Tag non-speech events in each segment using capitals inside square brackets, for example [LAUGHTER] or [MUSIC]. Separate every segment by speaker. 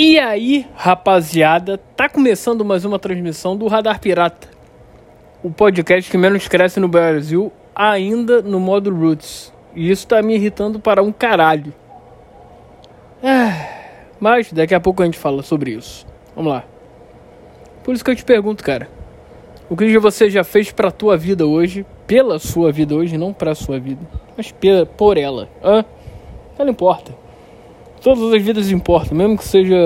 Speaker 1: E aí, rapaziada, tá começando mais uma transmissão do Radar Pirata, o podcast que menos cresce no Brasil, ainda no modo Roots. E isso tá me irritando para um caralho. Ah, mas daqui a pouco a gente fala sobre isso. Vamos lá. Por isso que eu te pergunto, cara. O que você já fez pra tua vida hoje, pela sua vida hoje, não pra sua vida, mas por ela? Hã? Ela importa. Todas as vidas importam, mesmo que seja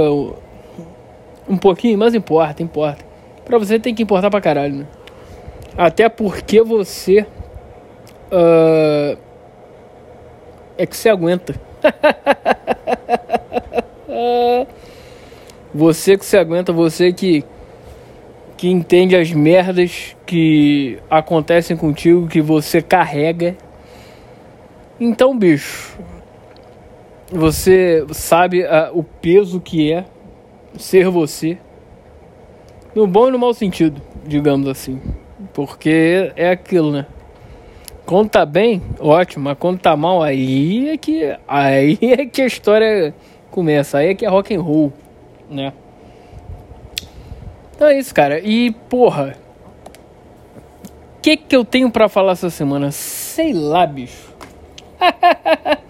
Speaker 1: um pouquinho, mas importa, importa. Pra você tem que importar pra caralho, né? Até porque você uh, é que se aguenta. [LAUGHS] você que se aguenta, você que que entende as merdas que acontecem contigo, que você carrega. Então, bicho, você sabe uh, o peso que é ser você. No bom e no mau sentido, digamos assim. Porque é aquilo, né? Quando tá bem, ótimo, mas quando tá mal, aí é que aí [LAUGHS] é que a história começa, aí é que é rock and roll, né? Então é isso, cara. E porra, o que que eu tenho para falar essa semana? Sei lá, bicho. [LAUGHS]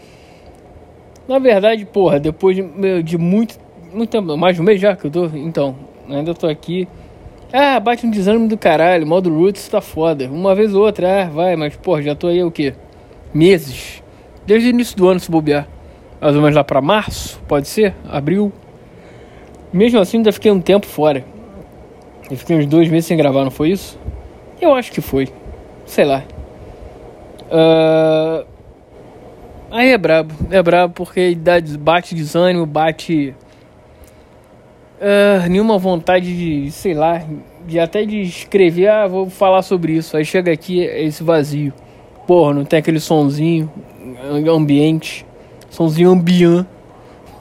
Speaker 1: Na verdade, porra, depois de, de muito, muito tempo, mais de um mês já que eu tô, então, ainda tô aqui. Ah, bate um desânimo do caralho, modo Roots tá foda. Uma vez ou outra, ah, vai, mas porra, já tô aí o quê? Meses. Desde o início do ano se bobear. Mais ou menos lá pra março, pode ser? Abril. Mesmo assim, ainda fiquei um tempo fora. Eu fiquei uns dois meses sem gravar, não foi isso? Eu acho que foi. Sei lá. Uh, Aí é brabo, é brabo porque dá, bate desânimo, bate. Uh, nenhuma vontade de, sei lá, de até de escrever, ah, vou falar sobre isso. Aí chega aqui é esse vazio. Porra, não tem aquele sonzinho ambiente, sonzinho ambiente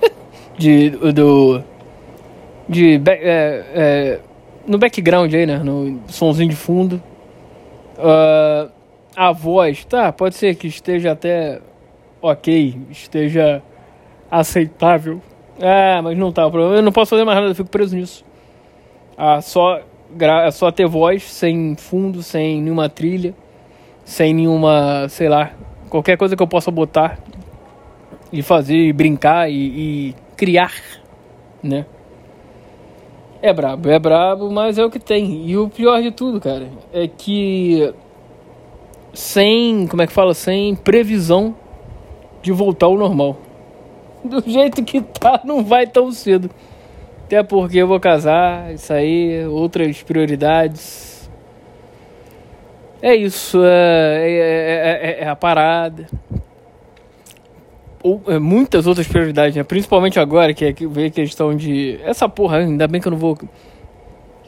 Speaker 1: [LAUGHS] de do de é, é, no background aí, né, no sonzinho de fundo. Uh, a voz, tá, pode ser que esteja até ok, esteja aceitável. Ah, mas não tá. Eu não posso fazer mais nada, eu fico preso nisso. Ah, só, é só ter voz, sem fundo, sem nenhuma trilha, sem nenhuma, sei lá, qualquer coisa que eu possa botar e fazer, brincar e, e criar, né? É brabo, é brabo, mas é o que tem. E o pior de tudo, cara, é que sem, como é que fala, sem previsão de voltar ao normal. Do jeito que tá, não vai tão cedo. Até porque eu vou casar, isso aí, outras prioridades. É isso, é, é, é, é a parada. Ou muitas outras prioridades, né? principalmente agora que, é que veio a questão de. Essa porra, ainda bem que eu não vou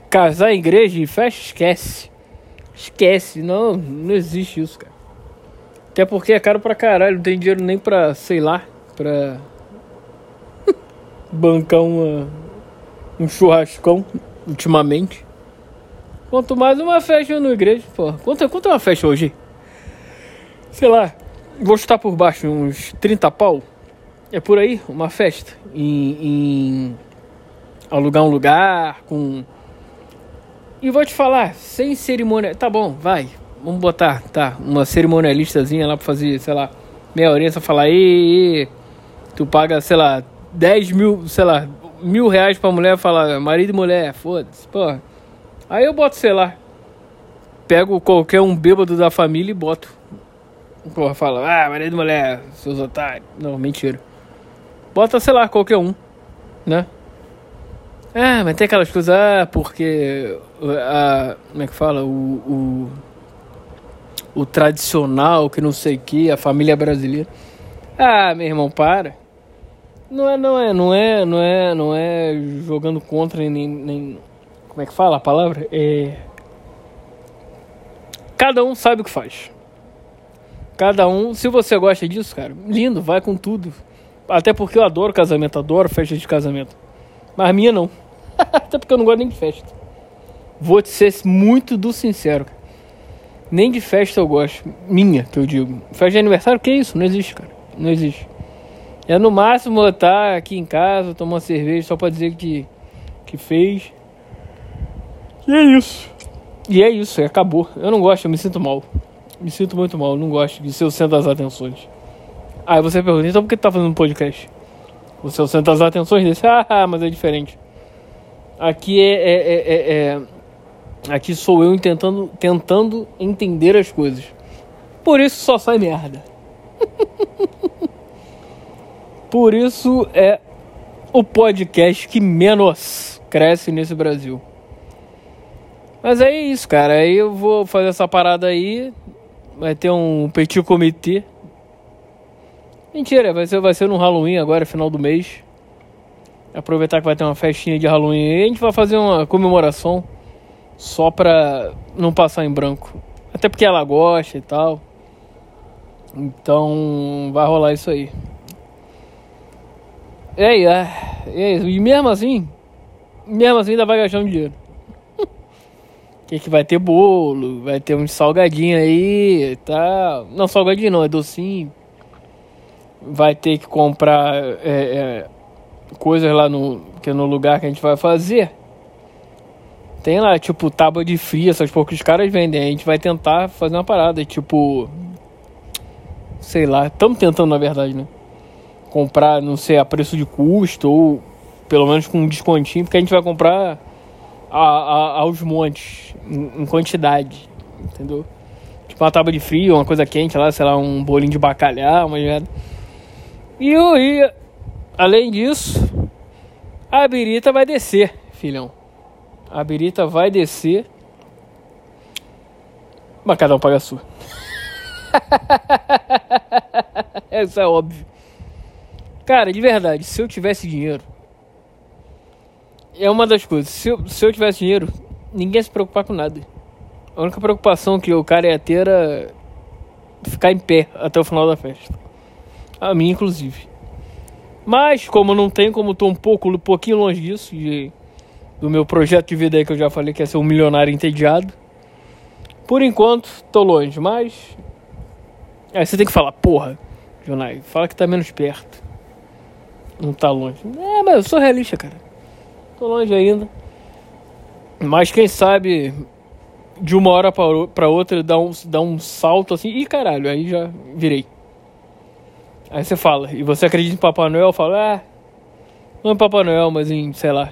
Speaker 1: casar igreja e festa, esquece. Esquece, não, não existe isso, cara. Até porque é caro pra caralho, não tem dinheiro nem pra, sei lá, pra [LAUGHS] bancar uma, um churrascão ultimamente. Quanto mais uma festa na igreja, pô. Quanto, quanto é uma festa hoje? Sei lá, vou chutar por baixo uns 30 pau. É por aí, uma festa. Em, em alugar um lugar com. E vou te falar, sem cerimônia. Tá bom, vai vamos botar, tá, uma cerimonialistazinha lá pra fazer, sei lá, meia horinha, só falar, e tu paga, sei lá, 10 mil, sei lá, mil reais pra mulher falar, marido e mulher, foda-se, porra. Aí eu boto, sei lá, pego qualquer um bêbado da família e boto. Porra, fala, ah, marido e mulher, seus otários. Não, mentira. Bota, sei lá, qualquer um, né? Ah, mas tem aquelas coisas, ah, porque. Ah, como é que fala? o, o o tradicional, que não sei o que, a família brasileira. Ah, meu irmão, para. Não é, não é, não é, não é, não é jogando contra nem, nem como é que fala a palavra? É cada um sabe o que faz. Cada um, se você gosta disso, cara, lindo, vai com tudo. Até porque eu adoro casamento, adoro festa de casamento. Mas minha não. [LAUGHS] Até porque eu não gosto nem de festa. Vou te ser muito do sincero, cara. Nem de festa eu gosto. Minha, que eu digo. Festa de aniversário, que isso? Não existe, cara. Não existe. É no máximo estar aqui em casa, tomar uma cerveja só pra dizer que, que fez. E é isso. E é isso, acabou. Eu não gosto, eu me sinto mal. Me sinto muito mal, não gosto de ser o centro das atenções. Aí você pergunta, então por que tu tá fazendo um podcast? Você é o centro das atenções desse? Ah, mas é diferente. Aqui é, é, é, é, é Aqui sou eu tentando, tentando entender as coisas. Por isso só sai merda. [LAUGHS] Por isso é o podcast que menos cresce nesse Brasil. Mas é isso, cara. Aí eu vou fazer essa parada aí. Vai ter um petit comitê. Mentira, vai ser, vai ser no Halloween agora, final do mês. Aproveitar que vai ter uma festinha de Halloween aí. A gente vai fazer uma comemoração. Só pra não passar em branco. Até porque ela gosta e tal. Então vai rolar isso aí. É, é, isso. E mesmo assim, mesmo assim ainda vai gastar um dinheiro. [LAUGHS] que que vai ter bolo, vai ter um salgadinho aí e tal. Não, salgadinho não, é docinho. Vai ter que comprar é, é, coisas lá no, que é no lugar que a gente vai fazer. Tem lá, tipo, tábua de frio, essas poucas caras vendem. A gente vai tentar fazer uma parada, tipo. Sei lá, estamos tentando na verdade, né? comprar, não sei, a preço de custo ou pelo menos com um descontinho, porque a gente vai comprar a, a, aos montes, em, em, quantidade, entendeu? Tipo uma tábua de frio, uma coisa quente lá, sei lá, um bolinho de bacalhau, uma merda. E, e além disso, a birita vai descer, filhão. A birita vai descer. Mas cada um paga a sua. [LAUGHS] Isso é óbvio. Cara, de verdade, se eu tivesse dinheiro. É uma das coisas. Se eu, se eu tivesse dinheiro, ninguém ia se preocupar com nada. A única preocupação que o cara ia ter era ficar em pé até o final da festa. A mim, inclusive. Mas, como não tem, como tô um pouco, um pouquinho longe disso, do meu projeto de vida aí que eu já falei que é ser um milionário entediado. Por enquanto, tô longe, mas. Aí você tem que falar, porra, Jonai, fala que tá menos perto. Não tá longe. É, mas eu sou realista, cara. Tô longe ainda. Mas quem sabe de uma hora pra outra dá um, dá um salto assim. Ih, caralho, aí já virei. Aí você fala, e você acredita em Papai Noel? Eu falo, ah, não em Papai Noel, mas em, sei lá.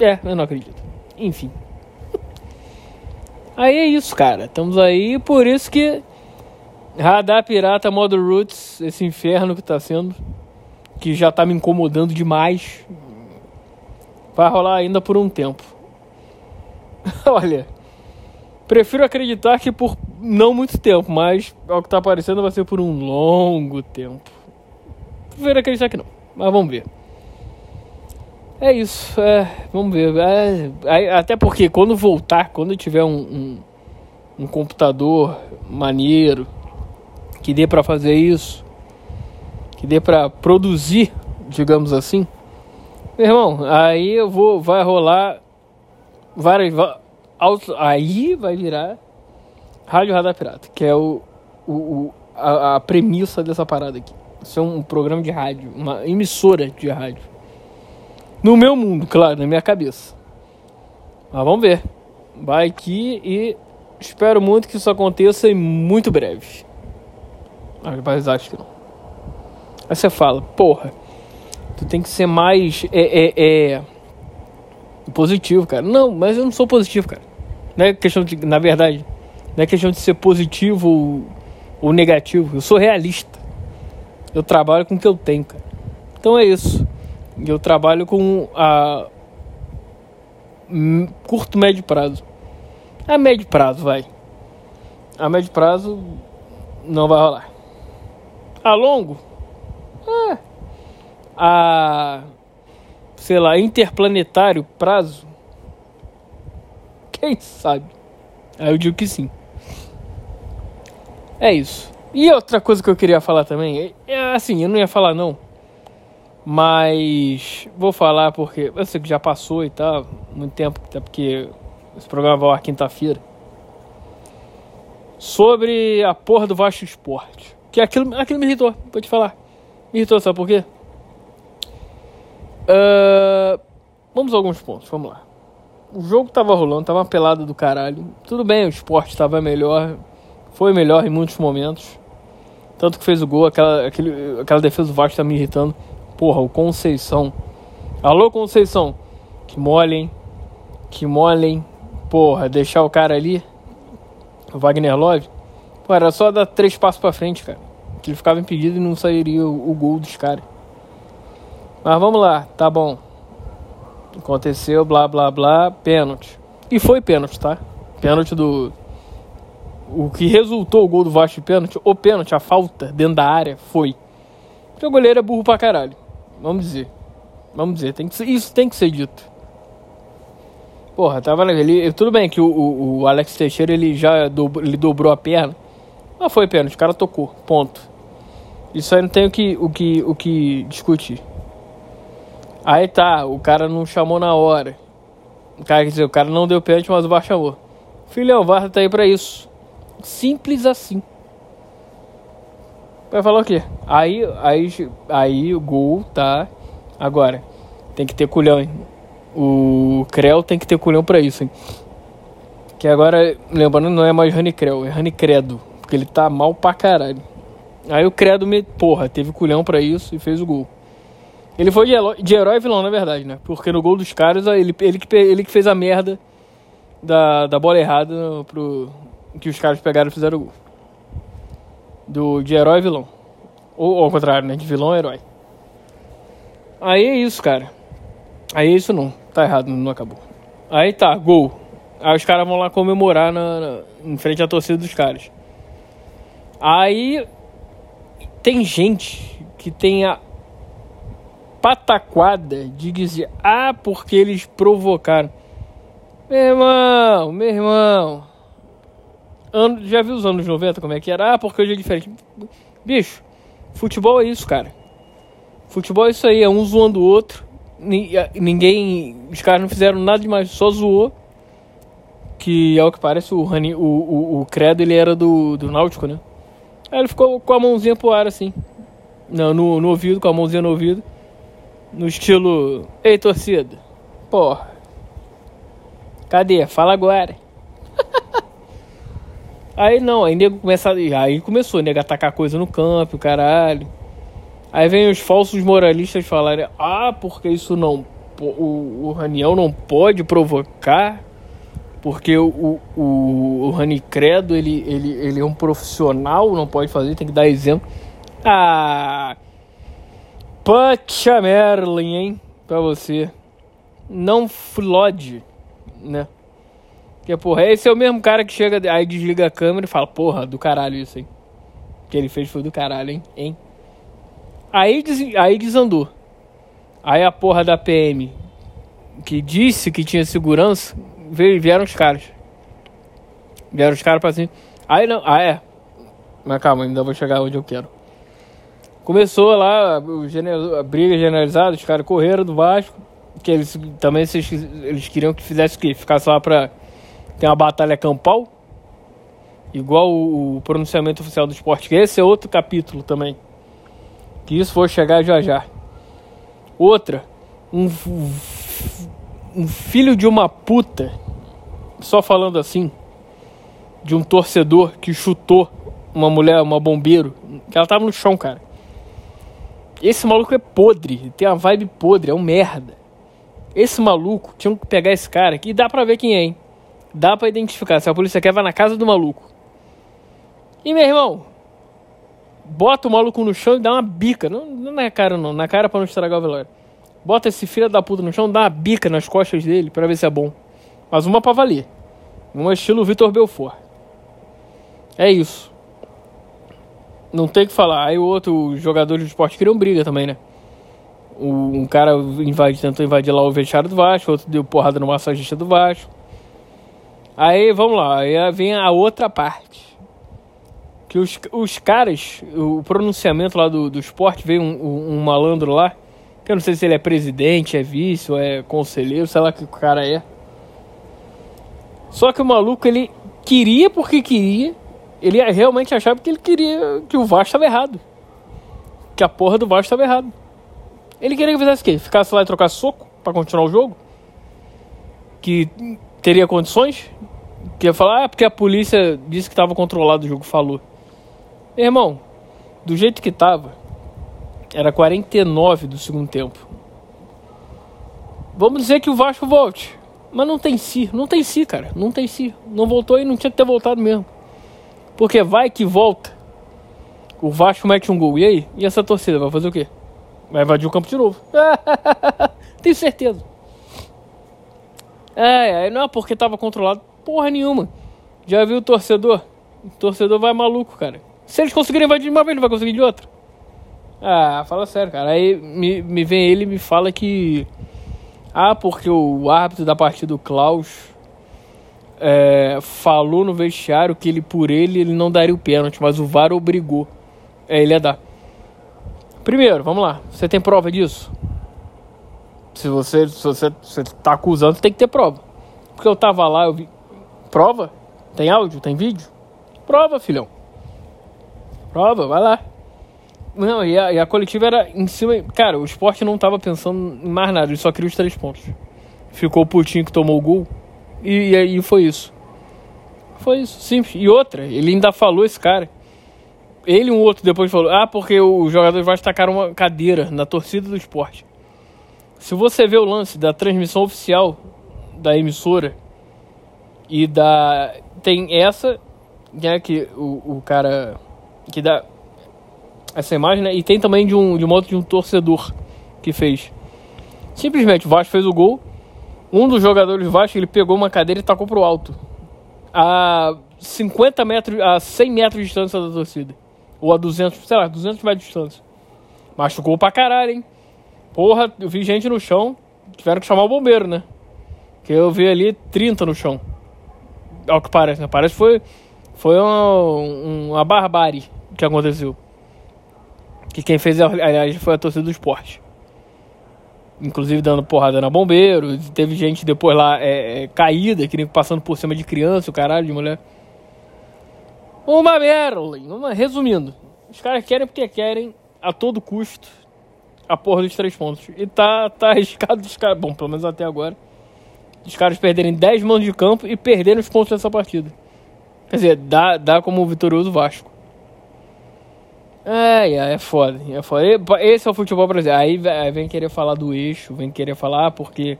Speaker 1: É, eu não acredito. Enfim. Aí é isso, cara. Estamos aí, por isso que Radar Pirata Modo Roots, esse inferno que tá sendo, que já tá me incomodando demais, vai rolar ainda por um tempo. [LAUGHS] Olha, prefiro acreditar que por não muito tempo, mas ao que tá aparecendo vai ser por um longo tempo. Prefiro acreditar que não, mas vamos ver. É isso, é, vamos ver. É, até porque quando voltar, quando tiver um, um, um computador maneiro, que dê para fazer isso, que dê para produzir, digamos assim. Meu irmão, aí eu vou, vai rolar várias, aí vai virar Rádio Radar Pirata, que é o, o a, a, premissa dessa parada aqui. Isso é um programa de rádio, uma emissora de rádio. No meu mundo, claro, na minha cabeça. Mas vamos ver. Vai aqui e espero muito que isso aconteça em muito breve. Mas acho que não. Aí você fala, porra, tu tem que ser mais é, é, é, positivo, cara. Não, mas eu não sou positivo, cara. Não é questão de, na verdade, não é questão de ser positivo ou, ou negativo. Eu sou realista. Eu trabalho com o que eu tenho, cara. Então é isso. Eu trabalho com a curto médio prazo. A médio prazo, vai. A médio prazo não vai rolar a longo, é, a sei lá, interplanetário prazo, quem sabe? Aí eu digo que sim. É isso. E outra coisa que eu queria falar também, é, é assim, eu não ia falar não, mas vou falar porque eu sei que já passou e tal, muito tempo, até porque esse programa vai ao quinta-feira. Sobre a porra do Vasco Esporte. Que aquilo, aquilo me irritou, vou te falar. Me irritou, sabe por quê? Uh, vamos a alguns pontos, vamos lá. O jogo tava rolando, tava uma pelada do caralho. Tudo bem, o esporte tava melhor. Foi melhor em muitos momentos. Tanto que fez o gol, aquela, aquele, aquela defesa do Vasco tá me irritando. Porra, o Conceição. Alô, Conceição. Que molhem. Que molhem. Porra, deixar o cara ali. O Wagner Love. Pô, era só dar três passos pra frente, cara. Que ele ficava impedido e não sairia o, o gol dos caras. Mas vamos lá, tá bom. Aconteceu, blá blá blá, pênalti. E foi pênalti, tá? Pênalti do. O que resultou o gol do Vasco de pênalti, o pênalti, a falta dentro da área, foi. Porque o goleiro é burro pra caralho. Vamos dizer. Vamos dizer, tem que ser, isso tem que ser dito. Porra, tava ele, tudo bem que o, o, o Alex Teixeira ele já dobrou, ele dobrou a perna. Mas foi pênalti, o cara tocou. Ponto. Isso aí não tem o que, o que, o que discutir. Aí tá, o cara não chamou na hora. O cara quer dizer, o cara não deu pênalti, mas o VAR chamou. Filhão, o VAR tá aí pra isso. Simples assim. Vai falar o quê? Aí, aí, aí o gol tá. Agora, tem que ter culhão, hein? O Creu tem que ter culhão pra isso, hein? Que agora, lembrando, não é mais Rani Creu, é Rani Credo. Porque ele tá mal pra caralho. Aí o Credo, me, porra, teve culhão pra isso e fez o gol. Ele foi de herói, e vilão, na verdade, né? Porque no gol dos caras, ele, ele, que, ele que fez a merda da, da bola errada pro, que os caras pegaram e fizeram o gol. Do, de herói vilão. Ou ao contrário, né? De vilão herói. Aí é isso, cara. Aí é isso não. Tá errado, não acabou. Aí tá, gol. Aí os caras vão lá comemorar na, na, em frente à torcida dos caras. Aí tem gente que tem a pataquada de dizer, ah, porque eles provocaram. Meu irmão, meu irmão. Ano, já viu os anos 90 como é que era? Ah, porque hoje é diferente. Bicho, futebol é isso, cara. Futebol é isso aí, é um zoando o outro. Ninguém. Os caras não fizeram nada demais, só zoou. Que é o que parece, o, Rani, o, o, o Credo ele era do, do Náutico, né? Aí ele ficou com a mãozinha pro ar assim. Não, no, no ouvido, com a mãozinha no ouvido. No estilo, ei torcida, porra, cadê? Fala agora. [LAUGHS] aí não, aí nego começa, aí começou, nego atacar coisa no campo, caralho. Aí vem os falsos moralistas falarem, ah, porque isso não, o, o Raniel não pode provocar, porque o, o, o Rani Credo, ele, ele, ele é um profissional, não pode fazer, tem que dar exemplo. Ah, Pacha Merlin, hein? Pra você. Não flode, né? Que porra, esse é o mesmo cara que chega, aí desliga a câmera e fala, porra, do caralho isso, hein? O que ele fez foi do caralho, hein? hein? Aí, des, aí desandou. Aí a porra da PM, que disse que tinha segurança, veio, vieram os caras. Vieram os caras pra cima. Aí não, ah é. Mas calma, ainda vou chegar onde eu quero. Começou lá a briga generalizada, os caras correram do Vasco, que eles também eles queriam que fizesse o quê? Ficasse lá pra ter uma batalha campal, igual o, pronunciamento oficial do esporte, esse é outro capítulo também. Que isso for chegar já já. Outra, um, um filho de uma puta, só falando assim, de um torcedor que chutou uma mulher, uma bombeiro, que ela tava no chão, cara. Esse maluco é podre, tem uma vibe podre, é um merda. Esse maluco, tinha que pegar esse cara aqui dá pra ver quem é, hein? Dá pra identificar. Se a polícia quer, vai na casa do maluco. E meu irmão, bota o maluco no chão e dá uma bica. Não, não na cara, não. Na cara pra não estragar o velório. Bota esse filho da puta no chão, dá uma bica nas costas dele pra ver se é bom. Mas uma pra valer. Um estilo Vitor Belfort. É isso. Não tem que falar. Aí o outro jogador de esporte criou briga também, né? Um cara invade, tentou invadir lá o vestiário do Vasco, outro deu porrada no massagista do Vasco. Aí vamos lá, aí vem a outra parte. Que os, os caras, o pronunciamento lá do, do esporte, veio um, um, um malandro lá, que eu não sei se ele é presidente, é vice ou é conselheiro, sei lá que o cara é. Só que o maluco ele queria porque queria Ele realmente achava que ele queria que o Vasco estava errado. Que a porra do Vasco estava errado. Ele queria que fizesse o quê? Ficasse lá e trocasse soco para continuar o jogo? Que teria condições? Que ia falar, ah, porque a polícia disse que estava controlado o jogo, falou. Irmão, do jeito que tava, era 49 do segundo tempo. Vamos dizer que o Vasco volte. Mas não tem si, não tem si, cara. Não tem si. Não voltou e não tinha que ter voltado mesmo. Porque vai que volta. O Vasco mete um gol. E aí? E essa torcida vai fazer o quê? Vai invadir o campo de novo. [LAUGHS] Tenho certeza. É, é, não é porque tava controlado porra nenhuma. Já viu o torcedor? O torcedor vai maluco, cara. Se eles conseguirem invadir de uma vez, ele vai conseguir de outra. Ah, fala sério, cara. Aí me, me vem ele e me fala que. Ah, porque o árbitro da partida, o Klaus, é, falou no vestiário que ele, por ele, ele não daria o pênalti, mas o VAR obrigou. É, ele ia dar. Primeiro, vamos lá. Você tem prova disso? Se você, se você, você tá acusando, tem que ter prova. Porque eu tava lá, eu vi. Prova? Tem áudio? Tem vídeo? Prova, filhão. Prova, vai lá. Não, e a, e a, coletiva era em cima. Cara, o esporte não tava pensando em mais nada, ele só queria os três pontos. Ficou o putinho que tomou o gol. E aí foi isso. Foi isso, simples. E outra, ele ainda falou esse cara. Ele e um outro depois falou: Ah, porque os jogadores vão tacar uma cadeira na torcida do esporte. Se você vê o lance da transmissão oficial da emissora e da. Tem essa, né, que o, o cara que dá essa imagem, né? E tem também de um de outro de um torcedor que fez. Simplesmente o Vasco fez o gol. Um dos jogadores do Vasco, ele pegou uma cadeira e tacou pro alto. A 50 metros, a 100 metros de distância da torcida. Ou a 200, sei lá, 200 metros de distância. Machucou pra caralho, hein? Porra, eu vi gente no chão. Tiveram que chamar o bombeiro, né? Que eu vi ali 30 no chão. Ao que parece, né? Parece que foi, foi uma, uma barbárie que aconteceu. Que quem fez, aliás, foi a torcida do esporte. Inclusive dando porrada na bombeiro. Teve gente depois lá é, é, caída, que nem passando por cima de criança, o caralho, de mulher. Uma Merlin. Uma, resumindo, os caras querem porque querem, a todo custo, a porra dos três pontos. E tá, tá arriscado dos caras. Bom, pelo menos até agora. Os caras perderem 10 manos de campo e perderem os pontos dessa partida. Quer dizer, dá, dá como vitorioso Vasco. É, é foda, é foda. Esse é o futebol brasileiro. Aí vem querer falar do eixo, vem querer falar porque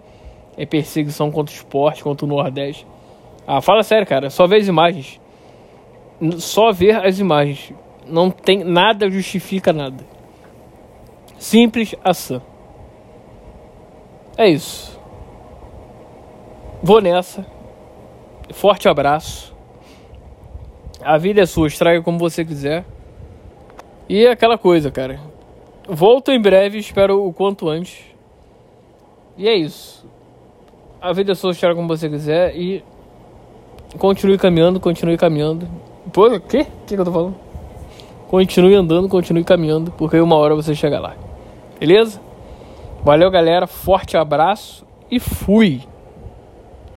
Speaker 1: é perseguição contra o esporte, contra o Nordeste. Ah, fala sério, cara. Só ver as imagens. Só ver as imagens. Não tem nada justifica nada. Simples ação. É isso. Vou nessa. Forte abraço. A vida é sua, estraga como você quiser. E é aquela coisa, cara. Volto em breve, espero o quanto antes. E é isso. A vida é sua, estraga como você quiser e continue caminhando, continue caminhando. Pô, o quê? O que, que eu tô falando? Continue andando, continue caminhando, porque uma hora você chega lá. Beleza? Valeu, galera. Forte abraço e fui!